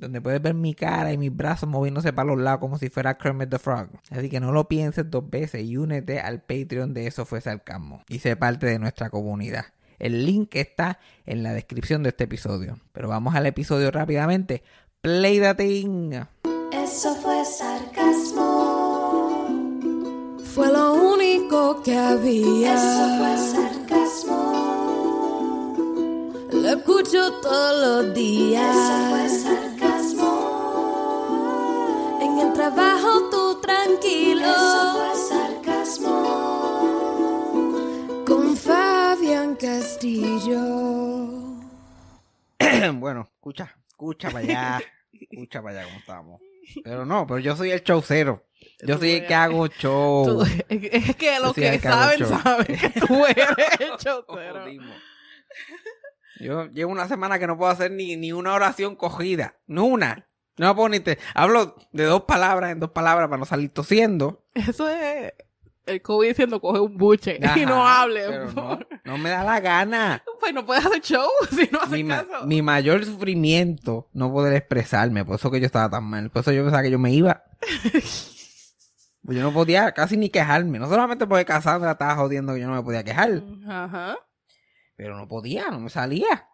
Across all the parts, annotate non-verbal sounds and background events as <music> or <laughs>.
donde puedes ver mi cara y mis brazos moviéndose para los lados como si fuera Kermit the Frog. Así que no lo pienses dos veces y únete al Patreon de Eso Fue Sarcasmo y sé parte de nuestra comunidad. El link está en la descripción de este episodio. Pero vamos al episodio rápidamente. Play the thing. Eso fue sarcasmo. Fue lo único que había. Eso fue sarcasmo. Lo escucho todos los días. Eso fue sarcasmo. En el trabajo tú tranquilo. Eso fue sarcasmo. Con Fabián Castillo. <clears throat> bueno, escucha, escucha para allá. Escucha para allá cómo estamos. Pero no, pero yo soy el showcero. Yo soy el que hago show. Tú- es, que los el que saben, saben que tú eres el. Jodimos. Yo llevo una semana que no puedo hacer ni, ni una oración cogida. Ni una. No puedo ni te... Hablo de dos palabras en dos palabras para no salir tosiendo. Eso es el COVID diciendo coge un buche y no hable. no, no me da la gana. Pues no puedes hacer show <laughs> si no haces Mi, ma- caso. mi mayor sufrimiento no poder expresarme. Por eso que yo estaba tan mal. Por eso yo pensaba que yo me iba. <laughs> Pues yo no podía casi ni quejarme. No solamente porque Cassandra estaba jodiendo que yo no me podía quejar. Ajá. Pero no podía, no me salía.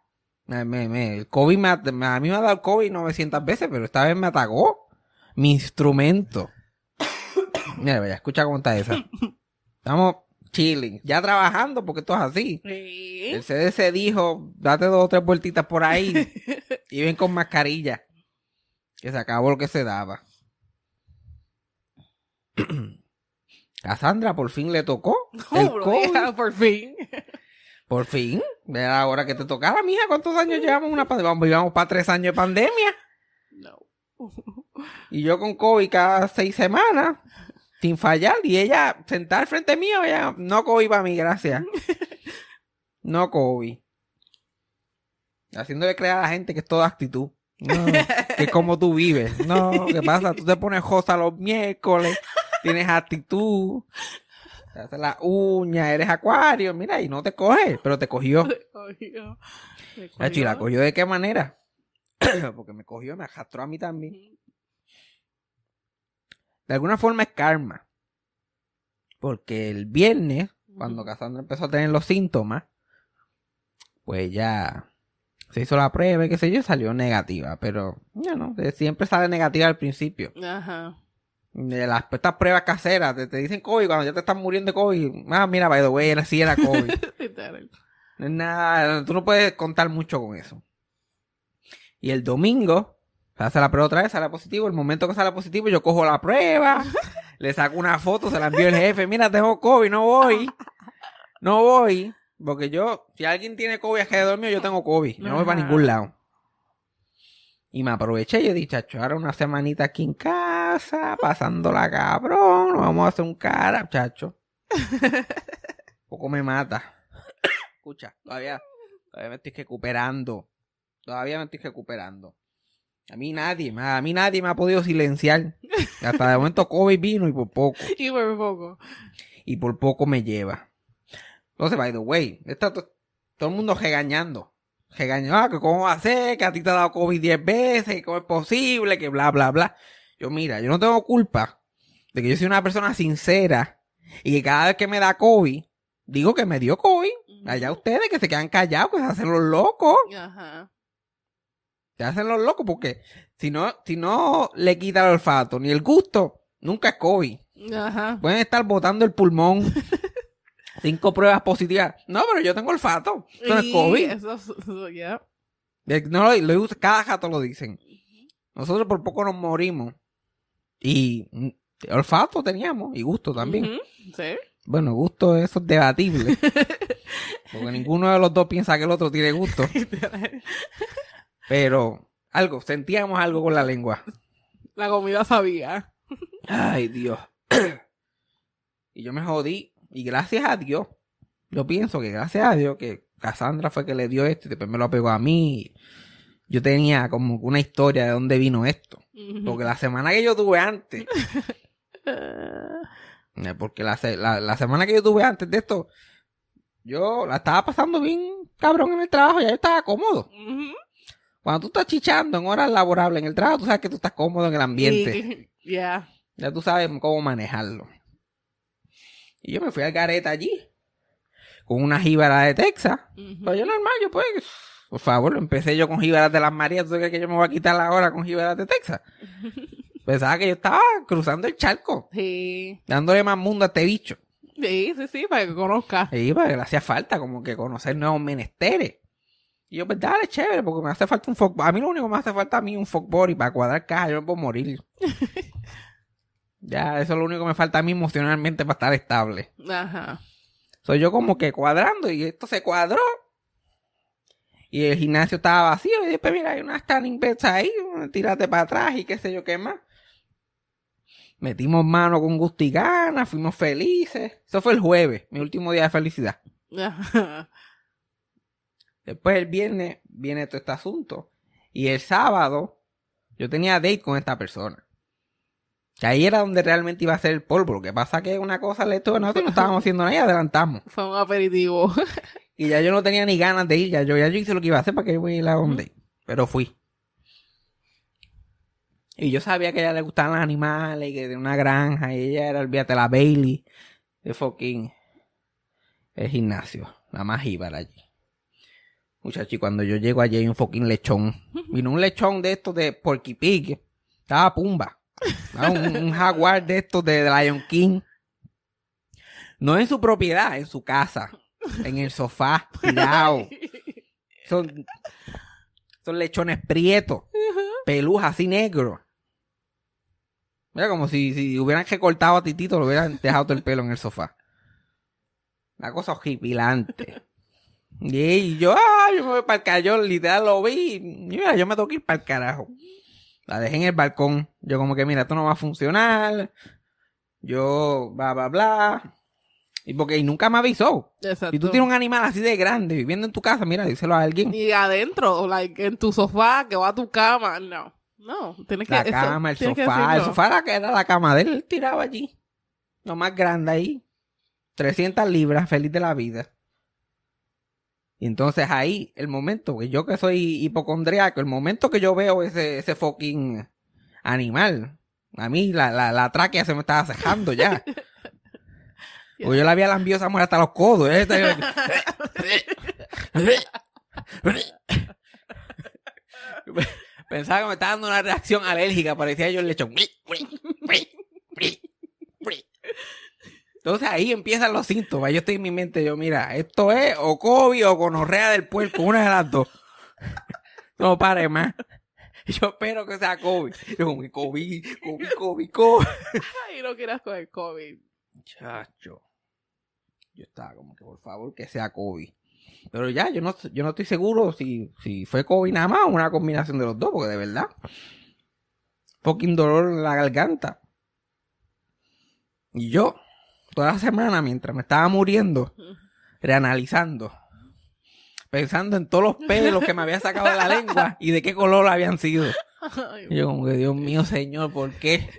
Me, me- me- el COVID me, a mí me ha dado el COVID 900 veces, pero esta vez me atacó. Mi instrumento. <coughs> Mira, vaya, escucha cómo está esa. Estamos chilling, ya trabajando porque esto es así. Sí. El CDC dijo, date dos o tres vueltitas por ahí <laughs> y ven con mascarilla. Que se acabó lo que se daba. <coughs> Cassandra por fin le tocó el Oh, COVID. por fin. Por fin, era la hora que te tocara, mija. ¿Cuántos años llevamos una pandemia? Vamos, llevamos para tres años de pandemia. No. Y yo con COVID cada seis semanas, sin fallar. Y ella sentada al frente mío, ella, no COVID para mí, gracias. <laughs> No COVID. Haciéndole creer a la gente que es toda actitud. No, que es como tú vives. No, ¿qué pasa? Tú te pones josa los miércoles, tienes actitud, te haces la uña, eres acuario, mira, y no te coge, pero te cogió. <laughs> Cogió. Me Ah, chi, ¿La cogió. cogió de qué manera? <clears throat> Porque me cogió, me arrastró a mí también. De alguna forma es karma. Porque el viernes, cuando. Cassandra empezó a tener los síntomas, pues ya se hizo la prueba y qué sé yo, salió negativa. Pero, ya no, siempre sale negativa al principio. Ajá. De las estas pruebas caseras, te, te dicen COVID cuando ya te están muriendo de COVID. Ah, mira, by the way, era, sí era COVID. <laughs> Nada, tú no puedes contar mucho con eso. Y el domingo, se hace la prueba otra vez, sale positivo. El momento que sale positivo, yo cojo la prueba, <laughs> le saco una foto, se la envío el jefe. Mira, tengo COVID, no voy. No voy. Porque yo, si alguien tiene COVID alrededor mío, yo tengo COVID. Yo no voy para ningún lado. Y me aproveché y yo dije, chacho, ahora una semanita aquí en casa, pasándola cabrón, nos vamos a hacer un cara, chacho. <laughs> Poco me mata. Escucha, todavía, todavía me estoy recuperando. Todavía me estoy recuperando. A mí nadie, a mí nadie me ha podido silenciar. Hasta de momento COVID vino y por poco. <laughs> Y por poco. Y por poco me lleva. Entonces, by the way, está to- todo el mundo regañando. Regañando, ah, que cómo va a ser, que a ti te ha dado COVID 10 veces, cómo es posible, que bla, bla, bla. Yo, mira, yo no tengo culpa de que yo soy una persona sincera y que cada vez que me da COVID, digo que me dio COVID. Allá ustedes que se quedan callados, que se hacen los locos. Ajá. Se hacen los locos porque si no, si no le quita el olfato ni el gusto, nunca es COVID. Ajá. Pueden estar botando el pulmón. <laughs> Cinco pruebas positivas. No, pero yo tengo olfato. Esto no es COVID. Eso, eso, No, lo, lo cada rato lo dicen. Nosotros por poco nos morimos. Y olfato teníamos. Y gusto también. Sí. Bueno, gusto eso es debatible. <laughs> Porque ninguno de los dos piensa que el otro tiene gusto. <laughs> Pero Algo, sentíamos algo con la lengua. La comida sabía. Ay, Dios. <clears throat> y yo me jodí. Y gracias a Dios, yo pienso que gracias a Dios que Cassandra fue que le dio esto y después me lo pegó a mí. Yo tenía como una historia de dónde vino esto. Porque la semana que yo tuve antes, <laughs> eh, porque la, la, la semana que yo tuve antes de esto, yo la estaba pasando bien cabrón en el trabajo, ya yo estaba cómodo. Cuando tú estás chichando en horas laborables en el trabajo, tú sabes que tú estás cómodo en el ambiente. Y- <laughs> Ya. Ya tú sabes cómo manejarlo. Y yo me fui al gareta allí. Con una jíbara de Texas. Ujú. Pero yo normal, yo pues. Por favor, empecé yo con jíbaras de las Marías. ¿Tú crees que yo me voy a quitar la hora con jíbaras de Texas? <laughs> Pensaba que yo estaba cruzando el charco. Sí. Dándole más mundo a este bicho. Sí, sí, sí, para que conozca. Y para que le hacía falta como que conocer nuevos menesteres. Y yo, pues dale, chévere, porque me hace falta un fuck. A mí lo único que me hace falta a mí es un fuck body para cuadrar caja. Yo me puedo morir. <laughs> ya, eso es lo único que me falta a mí emocionalmente para estar estable. Ajá. Soy yo como que cuadrando y esto se cuadró. Y el gimnasio estaba vacío. Y después, mira, hay unas standing beds ahí. Tírate para atrás y qué sé yo qué más. Metimos mano con gusto y ganas. Fuimos felices. Eso fue el jueves, mi último día de felicidad. <laughs> Después el viernes viene todo este asunto. Y el sábado yo tenía date con esta persona. Que ahí era donde realmente iba a ser el polvo. Lo que pasa que una cosa le estuvo, nosotros no estábamos haciendo nada y adelantamos. <laughs> Fue un aperitivo. <laughs> Y ya yo no tenía ni ganas de ir, ya yo, ya yo hice lo que iba a hacer para que yo voy a ir a donde. Pero fui. Y yo sabía que a ella le gustaban los animales, y que de una granja, y ella era, olvídate, la Bailey, de fucking el gimnasio, la más jíbara allí. Muchachos, cuando yo llego allí hay un fucking lechón. Vino un lechón de estos de Porky Pig. Estaba pumba. Estaba un, un jaguar de estos de Lion King. No en su propiedad, en su casa. En el sofá, tirado. <laughs> Son, son lechones prietos. Pelús así negros. Mira, como si, si hubieran recortado a Titito, lo hubieran dejado todo el pelo en el sofá. Una cosa horripilante. Y yo, ah, yo me voy para el carajo. Yo literal lo vi. Mira, yo me tengo que ir para el carajo. La dejé en el balcón. Yo como que, mira, esto no va a funcionar. Yo, bla, bla, bla. Y porque y nunca me avisó. Exacto. Si tú tienes un animal así de grande viviendo en tu casa, mira, díselo a alguien. Y adentro, like, en tu sofá, que va a tu cama. No. No, tienes que... La eso- cama, el tienes que sofá. El sofá era, que era la cama de él, él tiraba allí. Lo más grande ahí. 300 libras, feliz de la vida. Y entonces ahí, el momento, que yo que soy hipocondriaco, el momento que yo veo ese, ese fucking animal, a mí la, la, la tráquea se me estaba cejando ya. <laughs> Porque yo la había lambido esa mujer hasta los codos. ¿eh? <laughs> Pensaba que me estaba dando una reacción alérgica, parecía yo el lechón. Entonces ahí empiezan los síntomas. Yo estoy en mi mente, yo, mira, esto es o COVID o gonorrea del puerco, una de las dos. No pare más. Yo espero que sea COVID. Yo COVID, COVID, COVID, COVID. Ay, no quieras coger COVID. Chacho. Yo estaba como que por favor que sea COVID. Pero ya, yo no, yo no estoy seguro si, si fue COVID nada más o una combinación de los dos, porque de verdad. Fucking dolor en la garganta. Y yo, toda la semana, mientras me estaba muriendo, reanalizando, pensando en todos los pelos que me había sacado de la lengua y de qué color habían sido. Y yo como que, Dios mío, señor, ¿por qué?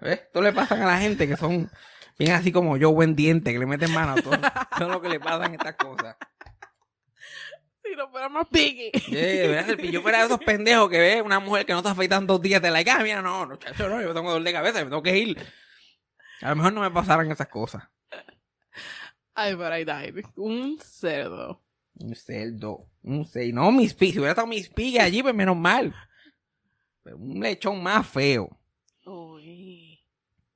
¿Ves? Esto le pasa a la gente que son bien así como yo, buen diente, que le meten mano a todo. Es lo que le pasan estas cosas. si no fuera más piqui. Yeah, yo fuera de esos pendejos que ve una mujer que no está afeitando dos días de la ah, mira, no, no, chacho, no, yo tengo dolor de cabeza, me tengo que ir. A lo mejor no me pasaran esas cosas. Ay, pero I died. Un cerdo. Un cerdo, un cerdo. No, mis pi, si hubiera estado mis pigas allí, pues menos mal. Pero un lechón más feo.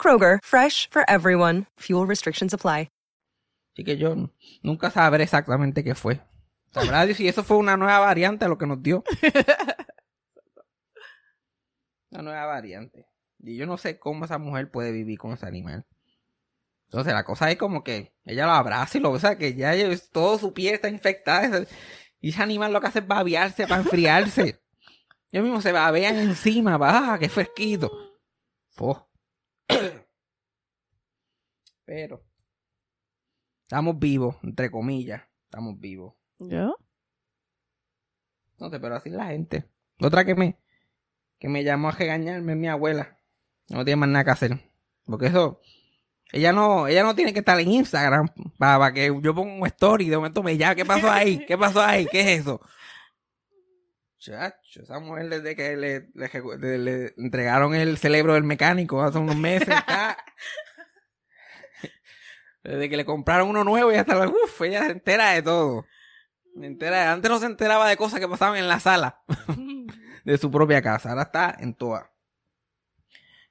Kroger, fresh for everyone. Fuel restrictions apply. Así que yo nunca sabré exactamente qué fue. Sabrá si eso fue una nueva variante a lo que nos dio. <laughs> Una nueva variante. Y yo no sé cómo esa mujer puede vivir con ese animal. Entonces la cosa es como que ella lo abraza y lo besa, que ya todo su piel está infectada. Y ese animal lo que hace es babearse para enfriarse. <laughs> Ellos mismos se babean encima, va, qué fresquito. Po. Pero estamos vivos, entre comillas, estamos vivos. ¿Yo? No sé, pero así la gente. Otra que me, que me llamó a regañarme es mi abuela. No tiene más nada que hacer. Porque eso, ella no, ella no tiene que estar en Instagram para, que yo ponga un story de momento me llama, ¿qué pasó ahí? ¿Qué pasó ahí? ¿Qué es eso? Chacho, esa mujer desde que le, le ejecu- le- le entregaron el cerebro del mecánico hace unos meses, <laughs> está- desde que le compraron uno nuevo y hasta la, uf, ella se entera de todo. Se entera, antes no se enteraba de cosas que pasaban en la sala <laughs> de su propia casa. Ahora está en toda.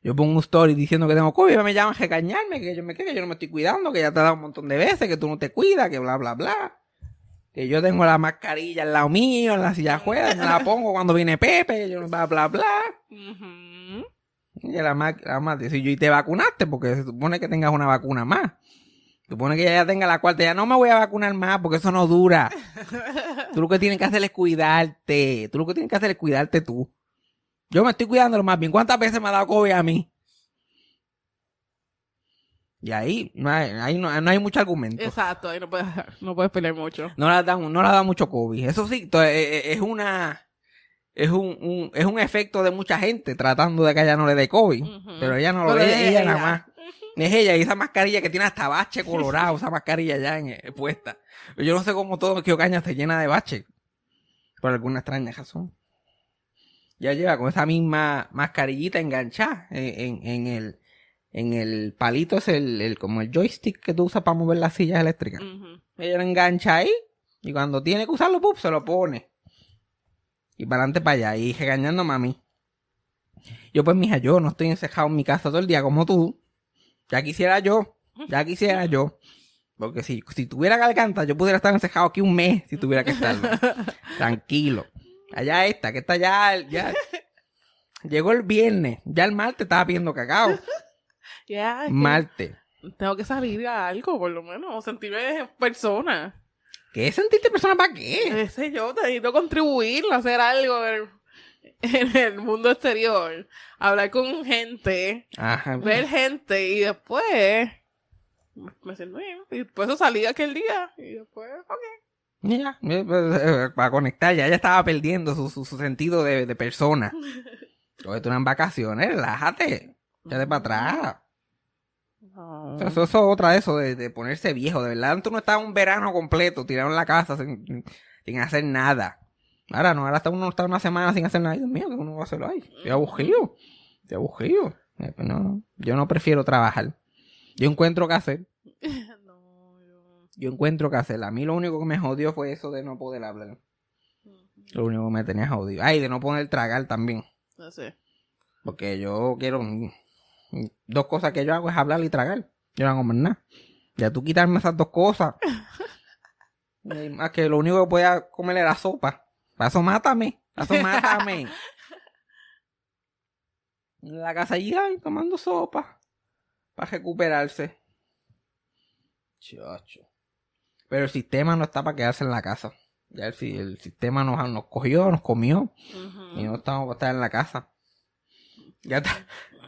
Yo pongo un story diciendo que tengo COVID, me llaman a regañarme, que yo me que yo no me estoy cuidando, que ya te he dado un montón de veces, que tú no te cuidas, que bla bla bla. Que yo tengo la mascarilla al lado mío, en la silla de ruedas, me la pongo cuando viene Pepe, yo bla bla bla. Ujú. Y la la más dice, yo y te vacunaste, porque se supone que tengas una vacuna más. Supone que ella ya tenga la cuarta, ya no me voy a vacunar más porque eso no dura. <laughs> Tú lo que tienes que hacer es cuidarte. Tú lo que tienes que hacer es cuidarte tú. Yo me estoy cuidando lo más bien. ¿Cuántas veces me ha dado COVID a mí? Y ahí no hay, ahí no, no hay mucho argumento. Exacto, ahí no puedes, no puedes pelear mucho. No le ha dado, no le ha dado mucho COVID. Eso sí, eh, eh, es una... Es un, un- es un efecto de mucha gente tratando de que ella no le dé COVID. Pero ella no lo Pero es ella, ella. nada más. Es ella y esa mascarilla que tiene hasta bache colorado, esa mascarilla ya en, eh, puesta. Yo no sé cómo todo que Ocaña se llena de bache. Por alguna extraña razón. Ya lleva con esa misma mascarillita enganchada en, en, en el en el palito es el, el- como el joystick que tú usas para mover las sillas eléctricas. Ella lo engancha ahí y cuando tiene que usarlo, ¡pup! se lo pone. Y para adelante para allá. Y regañando a mami. Yo pues, mija, yo no estoy encejado en mi casa todo el día como tú. Ya quisiera yo. Ya quisiera yo. Porque si, si tuviera garganta, yo pudiera estar encejado aquí un mes si tuviera que estarlo. <laughs> Tranquilo. Allá esta, que está ya, ya. Llegó el viernes. Ya el martes estaba pidiendo cacao. <laughs> Que Martes. tengo que salir a algo, por lo menos, o sentirme en persona. ¿Qué es sentirte persona para qué? Sé yo, necesito contribuir, hacer algo <laughs> en el mundo exterior. Hablar con gente, Ajá. ver gente y después me siento bien. Y después eso salí aquel día y después, ok. Ya, eh, pues, eh, para conectar, ya ella estaba perdiendo su, su, su sentido de, de persona. Oye, tú en vacaciones, relájate. Échate para atrás. No. Eso, eso es otra de eso, de, de ponerse viejo. De verdad, tú no estabas un verano completo tirado en la casa sin, sin hacer nada. Ahora no, ahora está uno está una semana sin hacer nada. Dios mío, que uno va a hacerlo ahí. Estoy aburrido. Estoy aburrido. Eh, pues no, yo no prefiero trabajar. Yo encuentro que hacer. <laughs> No, yo- Yo encuentro que hacer. A mí lo único que me jodió fue eso de no poder hablar. Lo único que me tenía jodido. Ay, de no poder tragar también. no sé. Porque yo quiero. mm, Dos cosas que yo hago es hablar y tragar. Yo no hago más nada. Ya tú quitarme esas dos cosas. <laughs> Más que lo único que podía comer era sopa. Para eso mátame. Para eso <laughs> mátame. En la casa allí, ay, tomando sopa. Para recuperarse. Chacho. Pero el sistema no está para quedarse en la casa. Ya el, si- el sistema nos, nos cogió, nos comió. Y no estamos para estar en la casa. Ya está.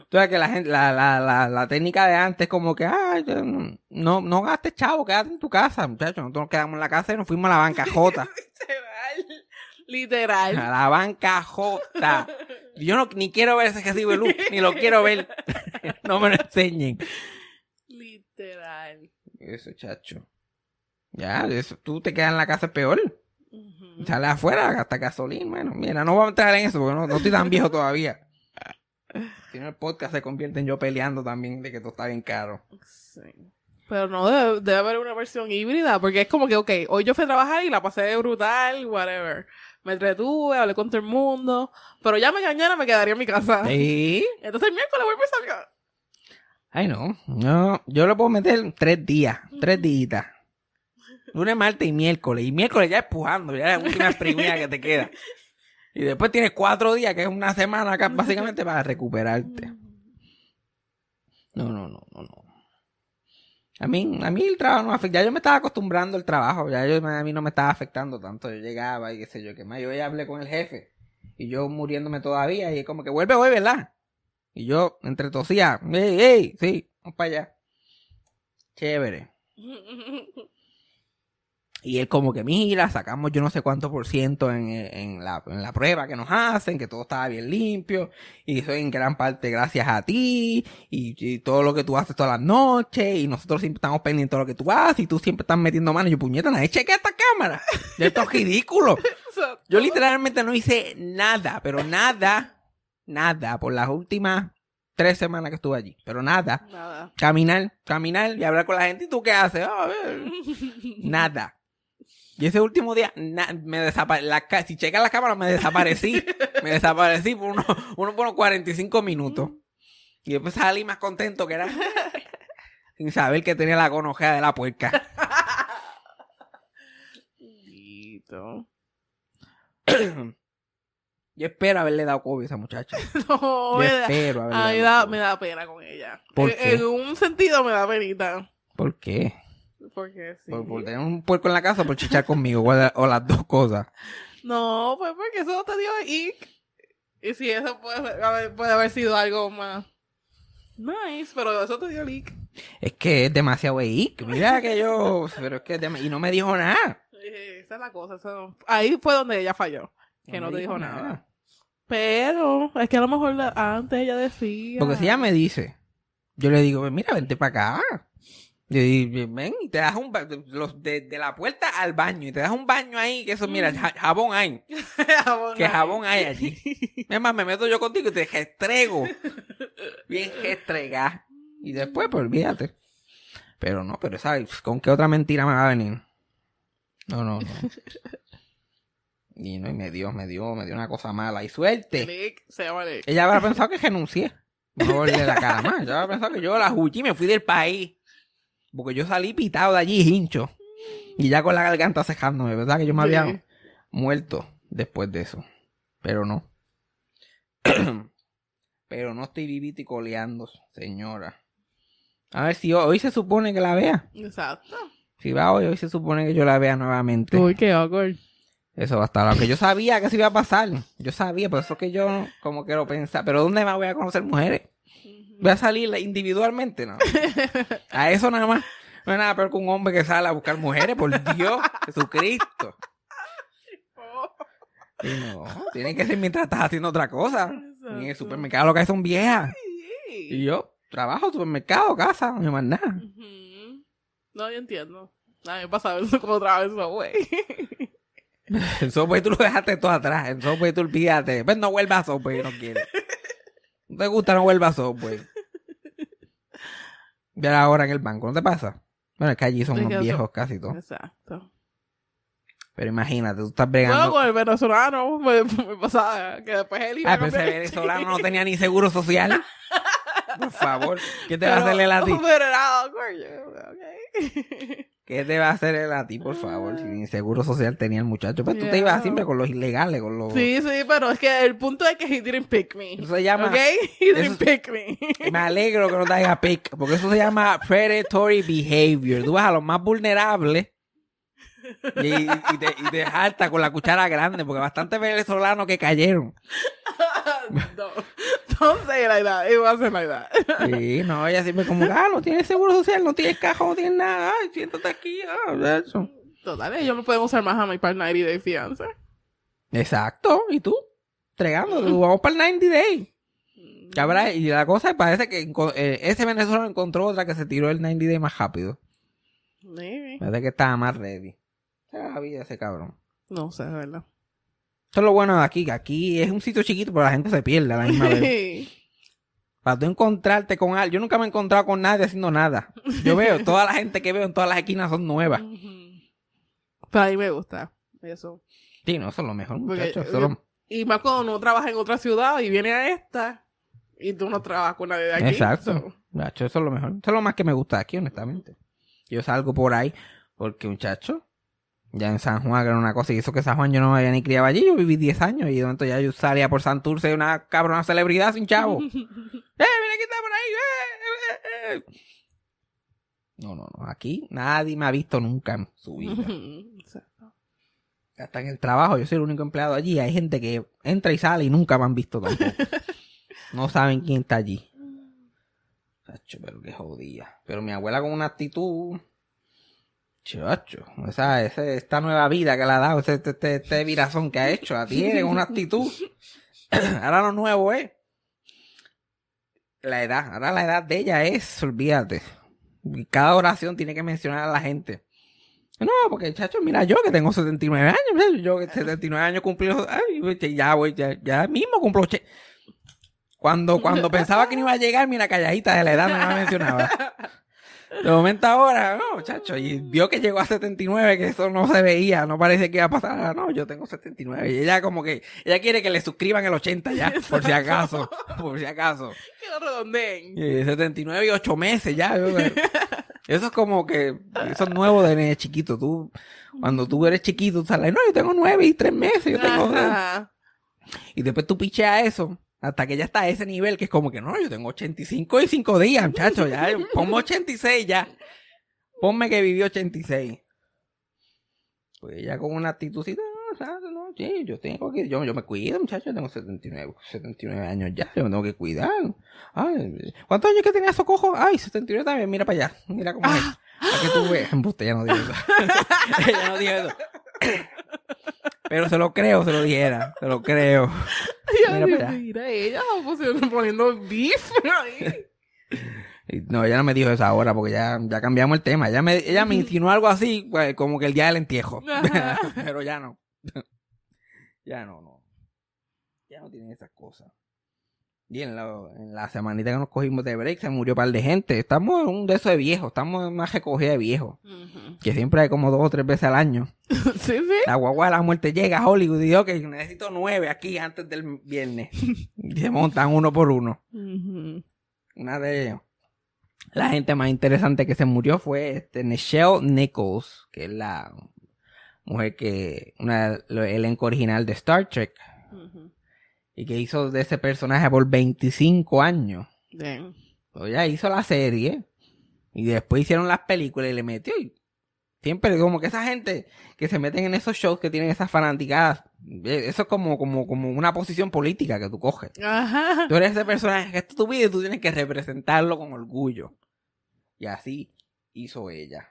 Tú sabes que la gente, la, la, la, la técnica de antes como que, ay, ya no, no, gastes chavo, quédate en tu casa, muchachos. Nosotros nos quedamos en la casa y nos fuimos a la bancajota. <laughs> Literal. Literal. a la bancajota. Yo no, ni quiero ver ese recibo de luz, ni lo quiero ver. <laughs> no me lo enseñen. Literal. Eso, chacho. Ya, eso, tú te quedas en la casa peor. Sales afuera, gasta gasolina. Bueno, mira, no vamos a entrar en eso porque no, no estoy tan viejo todavía. Si no, el podcast se convierte en yo peleando también de que todo está bien caro. Sí. Pero no, debe, debe haber una versión híbrida, porque es como que, ok, hoy yo fui a trabajar y la pasé brutal, whatever. Me entretuve, hablé con todo el mundo, pero ya mañana me quedaría en mi casa. ¿Sí? <laughs> Entonces el miércoles vuelvo a salir. Ay, no. no. Yo le puedo meter tres días, tres días. Lunes, martes y miércoles. Y miércoles ya empujando, ya es la última exprimida que te queda. Y después tienes cuatro días, que es una semana acá, básicamente para recuperarte. No, no, no, no, no. A mí, a mí el trabajo no me afecta. Ya yo me estaba acostumbrando al trabajo. Ya yo, a mí no me estaba afectando tanto. Yo llegaba y qué sé yo qué más. Yo ya hablé con el jefe. Y yo muriéndome todavía. Y como que vuelve hoy, ¿verdad? Y yo entre tosía. ¡Ey, ey! Sí, vamos para allá. Chévere. <laughs> Y él como que mira, sacamos yo no sé cuánto por ciento en, en, la, en la prueba que nos hacen, que todo estaba bien limpio, y eso en gran parte gracias a ti, y, y todo lo que tú haces todas las noches, y nosotros siempre estamos pendientes de lo que tú haces, y tú siempre estás metiendo mano, y yo puñeta, nadie chequea esta cámara. <laughs> Esto es ridículo. Yo literalmente no hice nada, pero nada, nada, por las últimas tres semanas que estuve allí, pero nada. Nada. Caminar, caminar y hablar con la gente. ¿Y tú qué haces? Ver. <laughs> Nada. Y ese último día, na- me desaparecí. Si checas las cámaras, me desaparecí. me desaparecí por unos, unos, unos 45 minutos. Y después salí más contento que era. Sin saber que tenía la gonojea de la puerca. <clears throat> Yo espero haberle dado COVID a esa muchacha. <laughs> No, Yo me da, espero haberle dado da- COVID. me da pena con ella. ¿Por en, qué? en un sentido me da penita. ¿Por qué? Porque sí. ¿Por, por tener un puerco en la casa por chichar conmigo? O, la- o las dos cosas. No, pues porque eso te dio ick. Y si eso puede haber, puede haber sido algo más nice, pero eso te dio ick. Es que es demasiado weak. Mira que yo. <laughs> Pero es que. es Y no me dijo nada. Esa es la cosa. eso- Ahí fue donde ella falló. Que no, te dijo nada. Pero es que a lo mejor la- antes ella decía. Porque si ella me dice, yo le digo, mira, vente para acá. Digo, ven y te das un ba- los de, de la puerta al baño y te das un baño ahí, que eso, mira, ja- jabón hay, <laughs> Jabón que jabón hay allí. <laughs> Es más, me meto yo contigo y te restrego. Bien restregá. Y después, pues olvídate. Pero no, pero ¿sabes? ¿Con qué otra mentira me va a venir? No, no, no. <laughs> Y no, y me dio, me dio, me dio una cosa mala. Y suerte. Se llama. Ella habrá pensado que renuncié. No volverle la cara más. Ella habrá pensado que yo la jugué y me fui del país. Porque yo salí pitado de allí, hincho. Y ya con la garganta cejándome, ¿verdad? Que yo me Sí. había muerto después de eso. Pero no. <clears throat> Pero no estoy vivito y coleando, señora. A ver si hoy, hoy se supone que la vea. Exacto. Si va hoy, hoy se supone que yo la vea nuevamente. Uy, qué awkward. Eso va a estar. Aunque yo sabía que eso iba a pasar. Yo sabía, por eso que yo como que lo pensaba. Pero ¿dónde más voy a conocer mujeres? Voy a salir individualmente, ¿no? <laughs> A eso nada más. No hay nada peor que un hombre que sale a buscar mujeres, por Dios, Jesucristo. Y no, tiene que ser mientras estás haciendo otra cosa. En el supermercado lo que hay son viejas. Y yo trabajo, supermercado, casa, no hay más nada. No, yo entiendo. A mí me pasaba eso como otra vez, güey. <laughs> El Subway tú lo dejaste todo atrás. El Subway tú olvídate. Pues no vuelvas a Subway, no quieres. No te gusta, no vuelvas a Subway. Ver ahora en el banco, ¿no te pasa? Bueno, es que allí son unos viejos casi todos. Exacto. Pero imagínate, tú estás bregando. con el venezolano me, me pasaba que después él iba Ah, pero ese venezolano no tenía ni seguro social. <laughs> Por favor, ¿qué te va a Pero- hacer él a ti? <laughs> Pero era awkward, yo, ok. ¿Qué te va a hacer él a ti, por favor? Si ni seguro social tenía el muchacho. Pues tú te ibas siempre con los ilegales, con los... Sí, sí, pero es que el punto es que he didn't pick me. Eso se llama... ¿Ok? <laughs> He didn't eso- pick me. <laughs> Me alegro que no te haya pick, porque eso se llama predatory behavior. Tú vas a los más vulnerables y, y te, y te jaltas con la cuchara grande, porque bastantes venezolanos que cayeron. <laughs> no, don't say it like that. It wasn't like that. Sí, no, ella siempre como, ah, no tienes seguro social, no tienes caja, no tienes nada, ay, siéntate aquí, ah, eso. Total, ellos me pueden usar más a mi partner 90 de fianza. Exacto, ¿y tú? Entregando, tú, vamos para el 90 Day. Habrá- y la cosa parece que eh, ese venezolano encontró otra que se tiró el 90 Day más rápido. Maybe. Parece que estaba más ready. Se la vida ese cabrón. No sé, de verdad. Esto es lo bueno de aquí, que aquí es un sitio chiquito, pero la gente se pierde a la misma vez. <laughs> Para tú encontrarte con alguien, yo nunca me he encontrado con nadie haciendo nada. Yo veo, toda la gente que veo en todas las esquinas son nuevas. Ujú. Pero a mí me gusta eso. Sí, no, eso es lo mejor, muchachos. lo- Y más cuando uno trabaja en otra ciudad y viene a esta y tú no trabajas con nadie de aquí. Exacto. so. Muchacho, eso es lo mejor. Eso es lo más que me gusta aquí, honestamente. Yo salgo por ahí porque, muchacho, ya en San Juan, que era una cosa, y eso que San Juan yo no me había ni criado allí, yo viví 10 años y de momento ya yo salía por Santurce una cabrona celebridad sin chavo. <laughs> ¡Eh, mira que está por ahí! ¡Eh, eh, eh! No, no, no. Aquí nadie me ha visto nunca en su <laughs> vida. Hasta en el trabajo, yo soy el único empleado allí. Hay gente que entra y sale y nunca me han visto tampoco. <laughs> no saben quién está allí. Pero qué jodía. Pero mi abuela con una actitud. Chacho, esa, esa- esta nueva vida que le ha dado, este, este, este, este virazón que ha hecho, tiene una actitud. <clears throat> ahora lo nuevo es. La edad, ahora la edad de ella es, olvídate. Cada oración tiene que mencionar a la gente. No, porque chacho, mira, yo que tengo 79 años, yo que 79 años cumplí, ay, ya voy, ya, ya mismo cumplo Cuando, cuando pensaba que no iba a llegar, mira, calladita de la edad no me mencionaba. <laughs> De momento ahora, no, chacho, y vio que llegó a 79, que eso no se veía, no parece que iba a pasar, Ah, no, yo tengo 79, y ella como que, ella quiere que le suscriban el 80 ya, <laughs> por si acaso, por si acaso. Que lo redondeen. Y 79 y 8 meses ya. yo- Eso es como que, eso es nuevo de nene chiquito. Tú, cuando tú eres chiquito, tú sales, no, yo tengo 9 y 3 meses, yo tengo... Ajá. Y después tú picheas eso, hasta que ya está a ese nivel, que es como que, no, yo tengo 85 y 5 días, muchacho, ya, ponme 86 ya. Ponme que viví 86. Pues ella con una actitudcita, no, ¿sabes? no, sí, yo tengo que, yo, yo me cuido, muchacho, yo tengo 79, 79 años ya, yo me tengo que cuidar. Ay, ¿Cuántos años que tenía Socojo? Ay, 79 también, mira para allá, mira cómo es. Para que tú veas. Embuste, ella no dijo eso. <laughs> ella no dijo eso. Pero se lo creo, se lo dijera, se lo creo. Mira, Mira mira ella pusieron- poniendo beef No, ella no me dijo eso ahora porque ya, ya cambiamos el tema. Ella me, ella me insinuó algo así, pues, como que el día del entierro. Ajá. <laughs> Pero ya no. <laughs> ya no, no. Ya no tienen esas cosas. Y en la, en la semanita que nos cogimos de break se murió un par de gente. Estamos en un de esos de viejos. Estamos en una recogida de viejos. Que siempre hay como dos o tres veces al año. <laughs> Sí, sí. La guagua de la muerte llega a Hollywood y dice, que necesito nueve aquí antes del viernes. y se montan uno por uno. Una de la gente más interesante que se murió fue este Nichelle Nichols, que es la mujer que, una el elenco original de Star Trek. Y que hizo de ese personaje por 25 años. O ya hizo la serie, y después hicieron las películas y le metió. Y siempre como que esa gente que se meten en esos shows que tienen esas fanaticadas, eh, eso es como, como, como una posición política que tú coges. Ajá. Tú eres ese personaje que es tu vida y tú tienes que representarlo con orgullo. Y así hizo ella.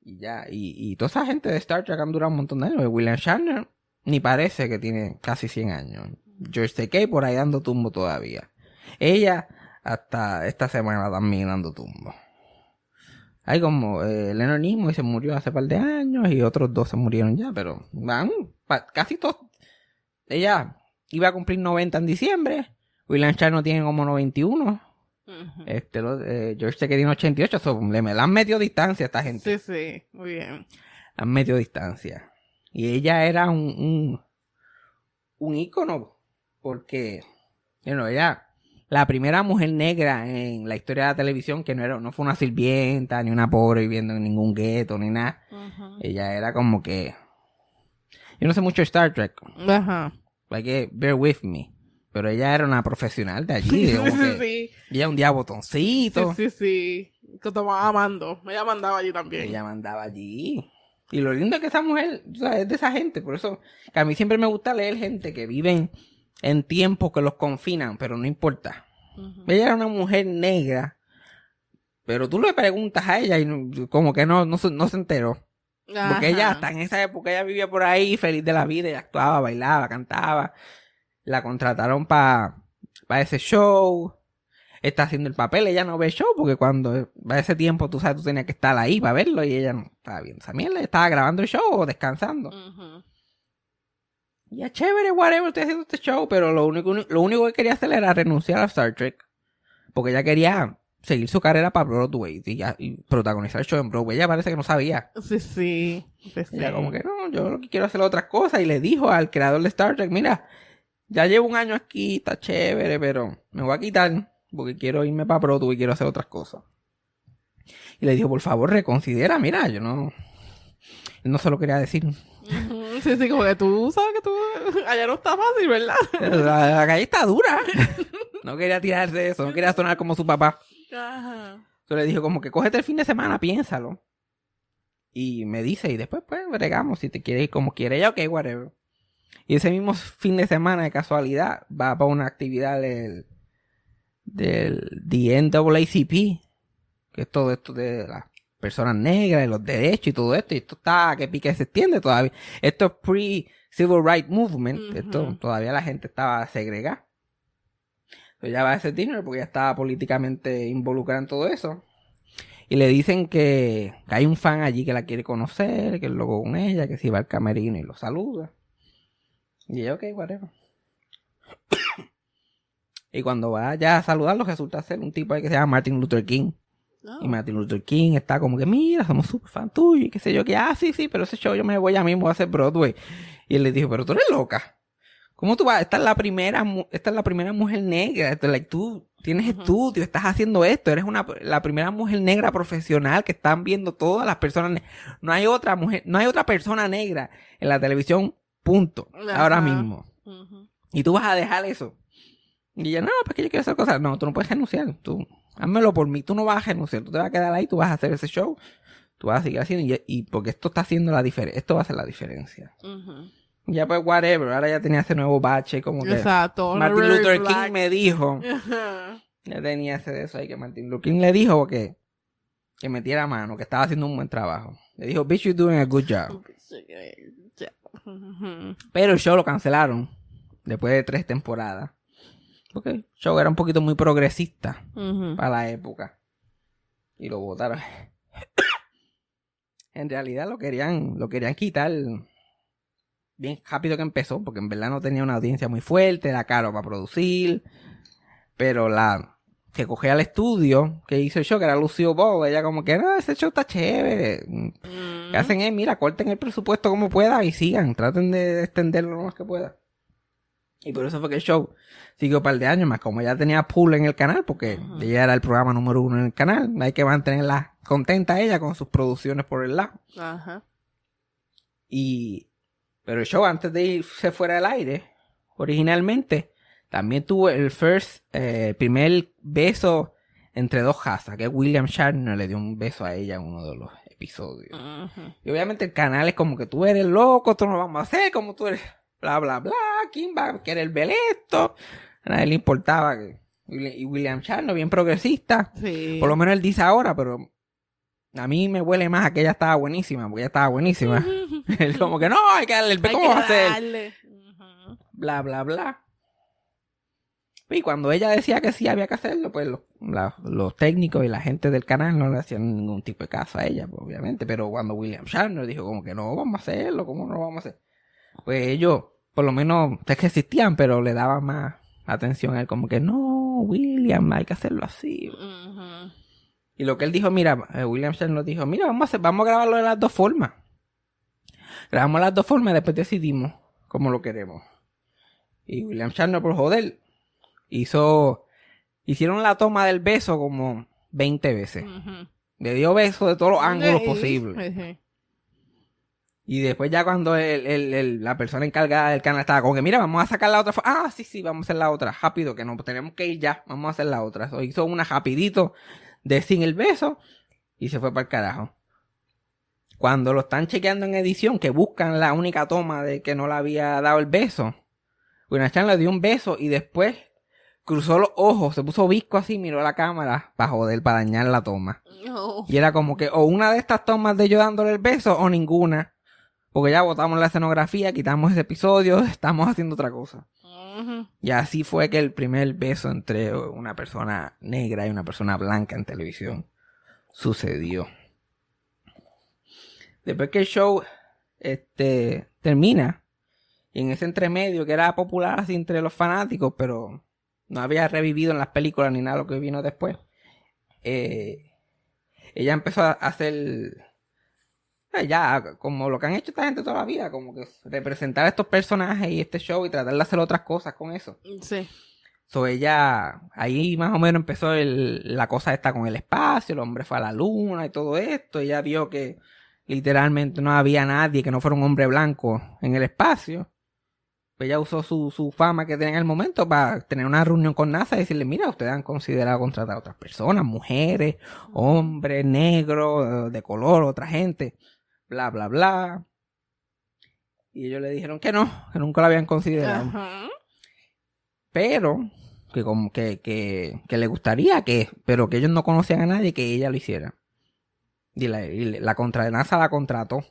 Y ya, y, y toda esa gente de Star Trek han durado un montón de años. William Shatner ni parece que tiene casi 100 años. George Takei por ahí dando tumbo todavía. Ella hasta esta semana también dando tumbo. Hay como eh, Leonard Nimoy se murió hace par de años y otros dos se murieron ya, pero van casi todos. Ella iba a cumplir 90 en diciembre. William Shatner tiene como 91. Ujú. Este, lo- eh, George Takei tiene 88. So, le, le han metido distancia a esta gente. Sí, sí. Muy bien. Han metido distancia. Y ella era un, un, un ícono. Porque, bueno, ella, la primera mujer negra en la historia de la televisión que no era, no fue una sirvienta, ni una pobre viviendo en ningún gueto, ni nada. Ella era como que, yo no sé mucho de Star Trek. Ajá. Hay que bear with me. Pero ella era una profesional de allí. <laughs> Como sí, que sí. ella un día botoncito. Sí, sí, sí. Que tomaba amando. Ella mandaba allí también. Ella mandaba allí. Y lo lindo es que esa mujer o sea, es de esa gente. Por eso que a mí siempre me gusta leer gente que viven en tiempos que los confinan, pero no importa. Ella era una mujer negra. Pero tú le preguntas a ella y no- como que no, no, se, no se enteró. Porque ella hasta en esa época ella vivía por ahí feliz de la vida y actuaba, bailaba, cantaba. La contrataron para ese show. Está haciendo el papel, ella no ve el show, porque cuando a ese tiempo tú sabes, tú tenías que estar ahí para verlo y ella no estaba viendo esa mierda, estaba grabando el show o descansando. Ujú. Y es chévere, whatever, estoy haciendo este show, pero lo único, lo único que quería hacer era renunciar a Star Trek. Porque ella quería seguir su carrera para Broadway y, ya- y protagonizar el show en Broadway. Ella parece que no sabía. Sí, sí. sí, sí. Ella como que no, yo lo que quiero hacer otras cosas. Y le dijo al creador de Star Trek, mira, ya llevo un año aquí, está chévere, pero me voy a quitar porque quiero irme para Broadway y quiero hacer otras cosas. Y le dijo, por favor, reconsidera, mira, yo no... No se lo quería decir. <laughs> Sí, sí, como que tú sabes que tú <laughs> allá no está fácil, ¿verdad? <laughs> La, la calle está dura. No quería tirarse eso, no quería sonar como su papá. Ajá. Entonces le dijo como que cógete el fin de semana, piénsalo. Y me dice, y después pues bregamos, si te quieres ir como quieres, ya ok, whatever. Y ese mismo fin de semana, de casualidad, va para una actividad del, del The NAACP, que es todo esto de las personas negras, de los derechos y todo esto, y esto está que pique se extiende todavía. Esto es pre-Civil Rights Movement, esto todavía la gente estaba segregada. Entonces ya va a ese dinner porque ya estaba políticamente involucrada en todo eso. Y le dicen que, que hay un fan allí que la quiere conocer, que es loco con ella, que si va al camerino y lo saluda. Y ella, ok, whatever. Y cuando va ya a saludarlo, resulta ser un tipo ahí que se llama Martin Luther King. Y Martin Luther King está como que, mira, somos súper fan tuyo y qué sé yo, que, ah, sí, sí, pero ese show yo me voy ya mismo a hacer Broadway. Y él le dijo, pero tú eres loca. ¿Cómo tú vas? Esta es la primera, esta es la primera mujer negra. Esto, like, tú tienes Ujú. estudio, estás haciendo esto, eres una, la primera mujer negra profesional que están viendo todas las personas. No hay otra mujer, no hay otra persona negra en la televisión, punto. Ahora mismo. Y tú vas a dejar eso. Y ella, no, porque yo quiero hacer cosas. No, tú no puedes renunciar. Tú, házmelo por mí. Tú no vas a renunciar. Tú te vas a quedar ahí, tú vas a hacer ese show. Tú vas a seguir haciendo. Y, y porque esto está haciendo la diferencia. Esto va a hacer la diferencia. Ya pues, whatever. Ahora ya tenía ese nuevo bache. Como que Exacto. Martin Luther black. King me dijo. <laughs> Ya tenía ese de eso ahí que Martin Luther King le dijo que, que metiera mano, que estaba haciendo un buen trabajo. Le dijo, bitch, you're doing a good job. Pero el show lo cancelaron. Después de tres temporadas. Porque el show era un poquito muy progresista. Para la época. Y lo votaron. <coughs> en realidad lo querían, lo querían quitar bien rápido que empezó, porque en verdad no tenía una audiencia muy fuerte, era caro para producir. Pero la que cogía al estudio, que hizo el show, que era Lucio Ball, ella como que, no, ese show está chévere. Ujú. Que hacen es, mira, corten el presupuesto como puedan y sigan, traten de extenderlo lo más que puedan. Y por eso fue que el show siguió un par de años más, como ya tenía pool en el canal, porque ella era el programa número uno en el canal, hay que mantenerla contenta ella con sus producciones por el lado. Ajá. Y, pero el show antes de irse fuera del aire, originalmente, también tuvo el first, eh, primer beso entre dos hazas, que William Shatner le dio un beso a ella en uno de los episodios. Y obviamente el canal es como que tú eres loco, esto no lo vamos a hacer, como tú eres bla bla bla, ¿quién va a querer ver esto? A nadie le importaba que y William Shatner, bien progresista, Sí. por lo menos él dice ahora, pero a mí me huele más a que ella estaba buenísima, porque ella estaba buenísima. <laughs> él como que no, hay que darle el ¿cómo vas a. Ujú. Bla bla bla. Y cuando ella decía que sí había que hacerlo, pues los, la- los técnicos y la gente del canal no le hacían ningún tipo de caso a ella, pues, obviamente. Pero cuando William Shatner dijo como que no, vamos a hacerlo, ¿cómo no lo vamos a hacer? Pues ellos, por lo menos, es que existían, pero le daban más atención a él, como que no, William, hay que hacerlo así. Y lo que él dijo, mira, eh, William Shatner dijo, mira, vamos a, hacer, vamos a grabarlo de las dos formas. Grabamos las dos formas y después decidimos cómo lo queremos. Y William Shatner, por joder, hizo, hicieron la toma del beso como 20 veces. Le dio besos de todos los ángulos posibles. Y después ya cuando el- el- el- la persona encargada del canal estaba como que, mira, vamos a sacar la otra. Ah, sí, sí, vamos a hacer la otra. Rápido, que no tenemos que ir ya. Vamos a hacer la otra. So, hizo una rapidito de sin el beso y se fue para el carajo. Cuando lo están chequeando en edición, que buscan la única toma de que no le había dado el beso, William Chan le dio un beso y después cruzó los ojos, se puso visco así, miró a la cámara para joder, para dañar la toma. No. Y era como que o una de estas tomas de yo dándole el beso o ninguna. Porque ya botamos la escenografía, quitamos ese episodio, <laughs> estamos haciendo otra cosa. Y así fue que el primer beso entre una persona negra y una persona blanca en televisión sucedió. Después que el show este, termina, y en ese entremedio que era popular así entre los fanáticos, pero no había revivido en las películas ni nada lo que vino después, eh, ella empezó a hacer ya como lo que han hecho esta gente toda la vida, como que representar a estos personajes y este show y tratar de hacer otras cosas con eso. Sí. So ella, ahí más o menos empezó el- la cosa esta con el espacio, el hombre fue a la luna y todo esto. Ella vio que literalmente no había nadie que no fuera un hombre blanco en el espacio. Pues ella usó su, su fama que tenía en el momento para tener una reunión con NASA y decirle, mira, ustedes han considerado contratar a otras personas, mujeres, hombres, negros, eh, de color, otra gente, bla, bla, bla. Y ellos le dijeron que no, que nunca lo habían considerado Ajá. pero que como que, que, que le gustaría que, pero que ellos no conocían a nadie que ella lo hiciera. Y la, y la contra NASA la contrató.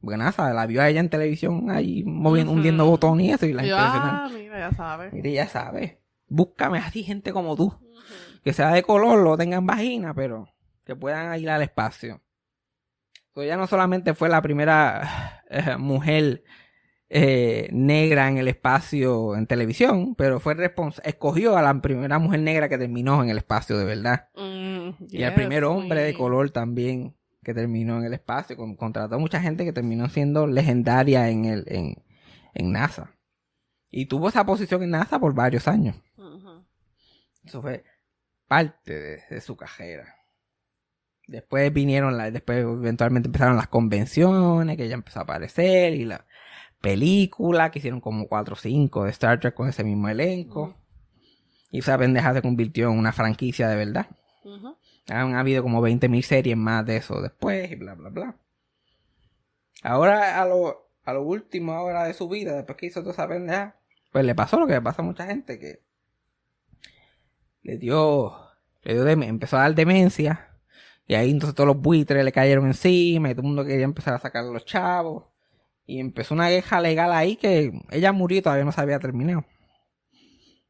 Porque NASA la vio a ella en televisión ahí moviendo, hundiendo botones y eso y la Y yo, impresionaron. ah, mira, ya sabes. Mire, ya sabes. Búscame así gente como tú. Que sea de color, lo tengan vagina, pero que puedan ir al espacio. So, ella no solamente fue la primera <sighs> eh, mujer eh, negra en el espacio en televisión, pero fue escogió a la primera mujer negra que terminó en el espacio de verdad. Mm, Y yes, primer hombre de color también que terminó en el espacio. Con, contrató mucha gente que terminó siendo legendaria en, el, en, en NASA. Y tuvo esa posición en NASA por varios años. Eso fue parte de, de su carrera. Después vinieron, la, después eventualmente empezaron las convenciones, que ella empezó a aparecer, y la película, que hicieron como 4 o 5 de Star Trek con ese mismo elenco. Y esa pendeja se convirtió en una franquicia de verdad. Ujú. Han habido como 20.000 series más de eso después y bla, bla, bla. Ahora, a lo, a lo último ahora de su vida, después que hizo toda esa pendeja, pues le pasó lo que le pasa a mucha gente, que le dio, le dio empezó a dar demencia, y ahí entonces todos los buitres le cayeron encima, y todo el mundo quería empezar a sacar a los chavos, y empezó una guerra legal ahí que ella murió y todavía no se había terminado.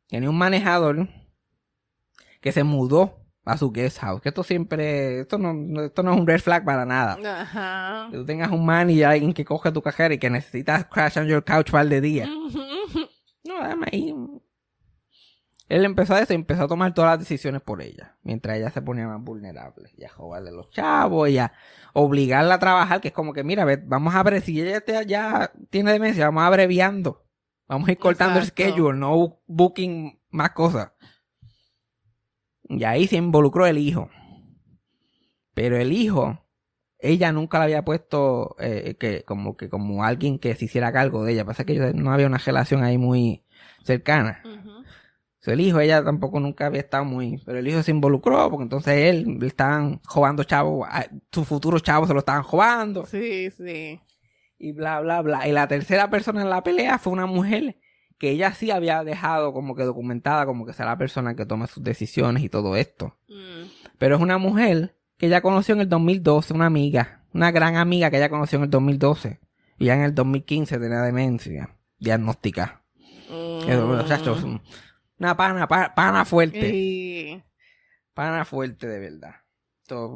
Tenía un manejador que se mudó a su guest house. Que esto siempre, esto no, esto no es un red flag para nada. Ajá. Que tú tengas un man y alguien que coge tu cajera y que necesitas crash on your couch par de días. Ujú. No, déjame ahí. Él empezó a eso y empezó a tomar todas las decisiones por ella. Mientras ella se ponía más vulnerable. Y a robarle los chavos y a obligarla a trabajar. Que es como que, mira, ve, vamos a ver si ella te- ya tiene demencia, vamos abreviando. Vamos a ir cortando Exacto. el schedule, no booking más cosas. Y ahí se involucró el hijo. Pero el hijo, ella nunca le había puesto eh, que como que como alguien que se hiciera cargo de ella. Pasa que no había una relación ahí muy cercana. So, el hijo, ella tampoco nunca había estado muy... Pero el hijo se involucró porque entonces él le estaban jugando chavos, a- sus futuros chavos se lo estaban jugando Sí, sí. y bla, bla, bla. Y la tercera persona en la pelea fue una mujer que ella sí había dejado como que documentada como que sea la persona que toma sus decisiones y todo esto. Mm. Pero es una mujer que ella conoció en el 2012, una amiga, una gran amiga que ella conoció en el 2012. Y ya en el 2015 tenía demencia diagnosticada. Mm. Eso, muchachos, un- una pana, pa- pana fuerte. Y- Pana fuerte de verdad.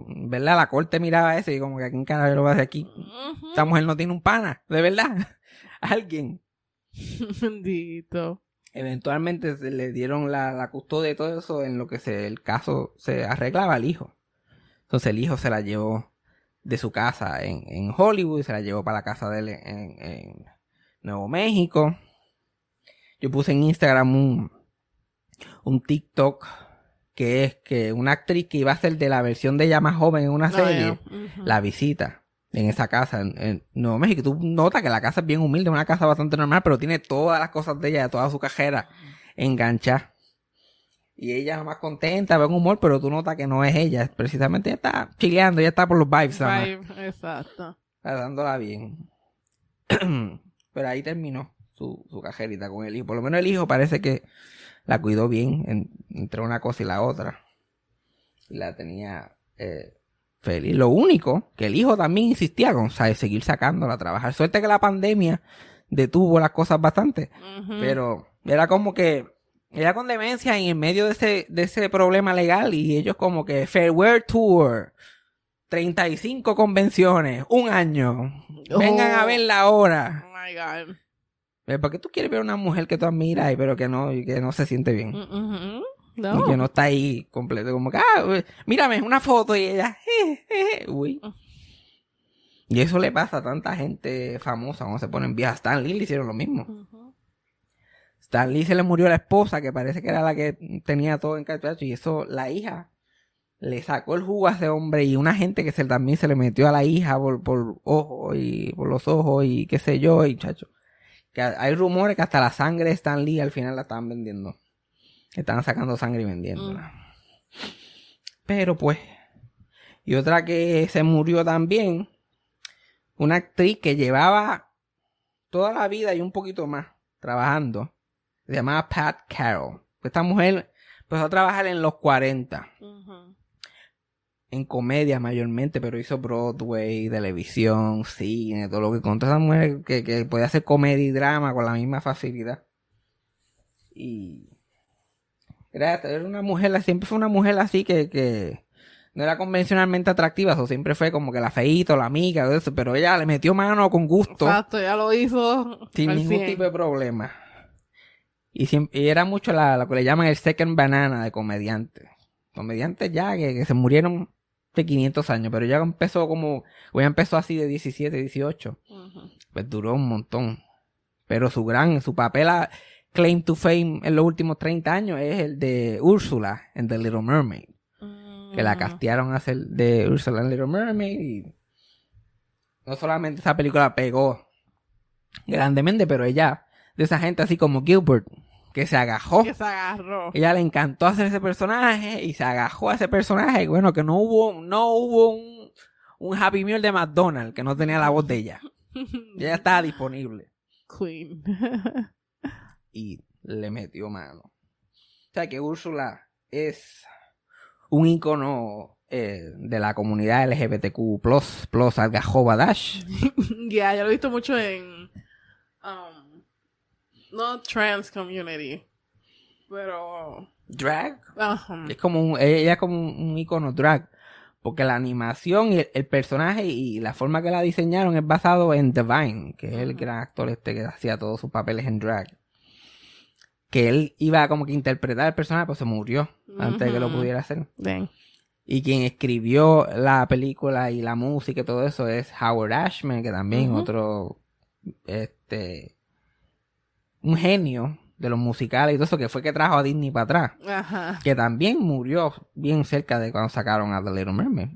¿Verdad? La corte miraba eso y como que aquí en carajo lo va a hacer aquí. Ujú. Esta mujer no tiene un pana, de verdad. <laughs> Alguien. <laughs> Bendito. Eventualmente se le dieron la, la custodia de todo eso en lo que se, el caso se arreglaba al hijo. Entonces el hijo se la llevó de su casa en, en Hollywood, se la llevó para la casa de él en, en Nuevo México. Yo puse en Instagram un, un TikTok que es que una actriz que iba a ser de la versión de ella más joven en una serie, la visita en esa casa en, en Nuevo México. Tú notas que la casa es bien humilde, una casa bastante normal, pero tiene todas las cosas de ella, toda su cajera enganchada. Y ella más contenta, buen humor, pero tú notas que no es ella. Precisamente ella está chileando, ella está por los vibes. Vibe, Exacto. Dándola bien. <clears throat> pero ahí terminó su, su cajerita con el hijo. Por lo menos el hijo parece que la cuidó bien en- entre una cosa y la otra. Y la tenía eh, feliz. Lo único que el hijo también insistía con ¿sabes? seguir sacándola a trabajar. Suerte que la pandemia detuvo las cosas bastante. Pero Era como que ella con demencia y en medio de ese, de ese problema legal y ellos como que Farewell Tour, 35 convenciones, un año. Vengan a Oh. verla ahora. Oh my God. Eh, ¿Por qué tú quieres ver a una mujer que tú admiras pero que no, que no se siente bien? Mm. Y que no está ahí completo, como que, ah, mírame, una foto y ella, eh, eh, eh, uy. Y eso le pasa a tanta gente famosa cuando se ponen viejas. Stan Lee le hicieron lo mismo. Stan Lee se le murió la esposa, que parece que era la que tenía todo en cachacho, y eso, la hija le sacó el jugo a ese hombre y una gente que se, también se le metió a la hija por, por ojos y por los ojos y qué sé yo, y chacho. Que hay rumores que hasta la sangre de Stan Lee al final la estaban vendiendo. Estaban sacando sangre y vendiéndola. Pero pues. Y otra que se murió también. Una actriz que llevaba toda la vida y un poquito más trabajando. Se llamaba Pat Carroll. Esta mujer empezó a trabajar en los 40. Ujú. En comedia mayormente, pero hizo Broadway, televisión, cine, todo lo que contó esa mujer que, que podía hacer comedia y drama con la misma facilidad. Y era, era una mujer, siempre fue una mujer así que, que no era convencionalmente atractiva, o siempre fue como que la feíto, la amiga, todo eso, pero ella le metió mano con gusto. Exacto, ya lo hizo. Sin ningún 100. tipo de problema. Y, siempre, y era mucho la, lo que le llaman el second banana de comediantes. Comediantes ya que, que se murieron de 500 años, pero ya empezó como, o ya empezó así de 17, 18. Ujú. Pues duró un montón. Pero su gran, su papel a claim to fame en los últimos 30 años es el de Úrsula en The Little Mermaid. Que la Ujú. castearon a hacer de Ursula en Little Mermaid y no solamente esa película pegó grandemente, pero ella, de esa gente así como Gilbert, que se agajó. Que se agarró. Ella le encantó hacer ese personaje y se agajó a ese personaje. y Bueno, que no hubo, no hubo un, un Happy Meal de McDonald's que no tenía la voz de ella. <laughs> Ella estaba disponible Queen. y le metió mano. O sea que Úrsula es un icono eh, de la comunidad LGBTQ plus, plus dash. <laughs> Ya, yo lo he visto mucho en. Um, no trans community. Pero. Drag. Es como un, ella es como un, un icono drag. Porque la animación y el, el personaje y la forma que la diseñaron es basado en Divine, que es el gran actor este que hacía todos sus papeles en drag. Que él iba como que interpretar el personaje, pues se murió antes de que lo pudiera hacer. Dang. Y quien escribió la película y la música y todo eso es Howard Ashman, que también otro, este, un genio de los musicales y todo eso, que fue que trajo a Disney para atrás. Ajá. Que también murió bien cerca de cuando sacaron a The Little Mermaid.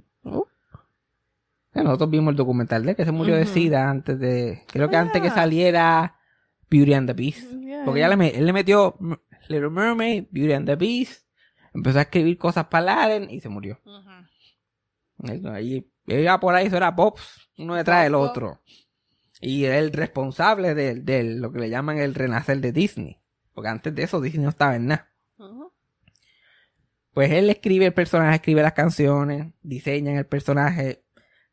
Que Nosotros vimos el documental de que se murió de. SIDA antes de, creo que antes que Ah. saliera Beauty and the Beast. Yeah. Porque ya él le metió Little Mermaid, Beauty and the Beast, empezó a escribir cosas para Aladdin y se murió. Eso, Ahí, iba por ahí, eso era Pops, uno detrás del otro. Y era el responsable de, de lo que le llaman el renacer de Disney. Porque antes de eso Disney no estaba en nada. Pues él escribe el personaje, escribe las canciones, diseñan el personaje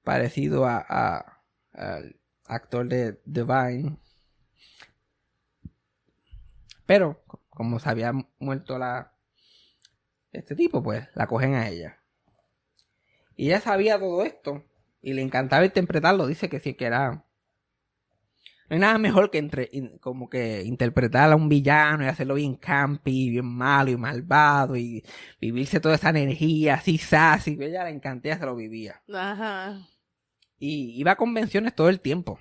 parecido a, a- al actor de Divine. Pero, co- como se había muerto la este tipo, pues la cogen a ella. Y ella sabía todo esto y le encantaba interpretarlo. Dice que sí, que era. No hay nada mejor que entre, como que interpretar a un villano y hacerlo bien campy, bien malo y malvado y vivirse toda esa energía así sassy. Ella le encantaba, se lo vivía. Ajá. Y iba a convenciones todo el tiempo.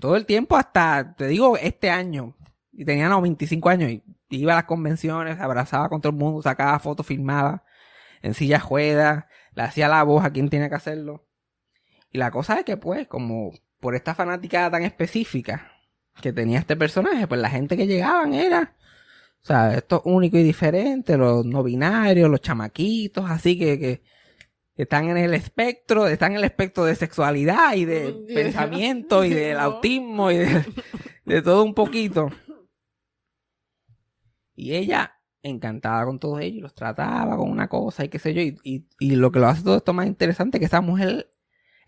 Todo el tiempo hasta, te digo, este año. Y tenía unos 25 años y iba a las convenciones, abrazaba con todo el mundo, sacaba fotos, filmaba en silla ruedas, le hacía la voz a quien tenía que hacerlo. Y la cosa es que pues, como por esta fanática tan específica que tenía este personaje, pues la gente que llegaban era, o sea, estos únicos y diferentes, los no binarios, los chamaquitos, así que, que, que están en el espectro, están en el espectro de sexualidad y de <laughs> pensamiento y del autismo y de, de todo un poquito. Y ella encantada con todos ellos, los trataba con una cosa y qué sé yo. Y, y, y lo que lo hace todo esto más interesante es que esa mujer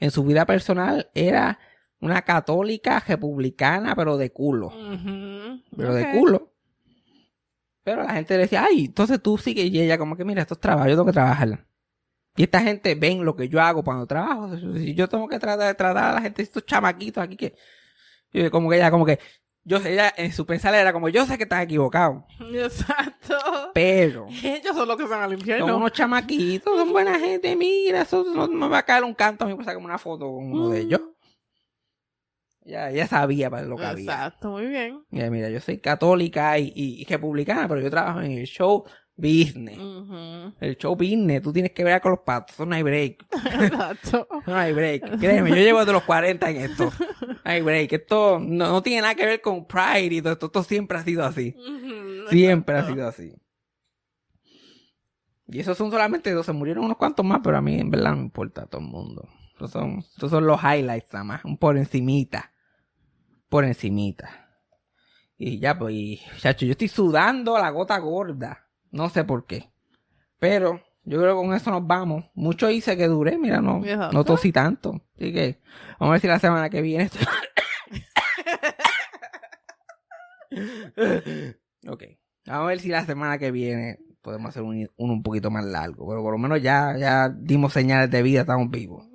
en su vida personal era una católica republicana, pero de culo. Pero de culo. Pero la gente decía, ay, entonces tú sigues y ella como que, mira, esto es trabajo, yo tengo que trabajar. Y esta gente ven lo que yo hago cuando trabajo. Si yo tengo que tratar de tratar a la gente, estos chamaquitos aquí que... Y como que ella, como que... Yo, ella en su pensar era como, yo sé que estás equivocado. Exacto. Pero... Ellos son los que van al Son infierno. unos chamaquitos, son buena gente, mira, eso no me va a caer un canto a mí por sacarme una foto con uno de ellos. Ya, ella sabía para lo que había. Exacto, muy bien. Mira, mira, yo soy católica y, y- y republicana, pero yo trabajo en el show business. El show business, tú tienes que ver con los patos, no hay break. <laughs> Exacto. No hay break. Créeme, yo llevo de los 40 en esto. No hay break. Esto no, no tiene nada que ver con Pride y todo esto. Esto siempre ha sido así. Siempre ha sido así. Y esos son solamente dos. Se murieron unos cuantos más, pero a mí en verdad no me importa a todo el mundo. Esos son, esos son los highlights nada más. Un por encimita. Por encimita. Y ya, pues, y, chacho, yo estoy sudando la gota gorda. No sé por qué. Pero yo creo que con eso nos vamos. Mucho hice que duré, mira, no, Exacto. no tosí tanto. Así que vamos a ver si la semana que viene. <laughs> ok. Vamos a ver si la semana que viene podemos hacer un, uno un poquito más largo. Pero por lo menos ya, ya dimos señales de vida, estamos vivos.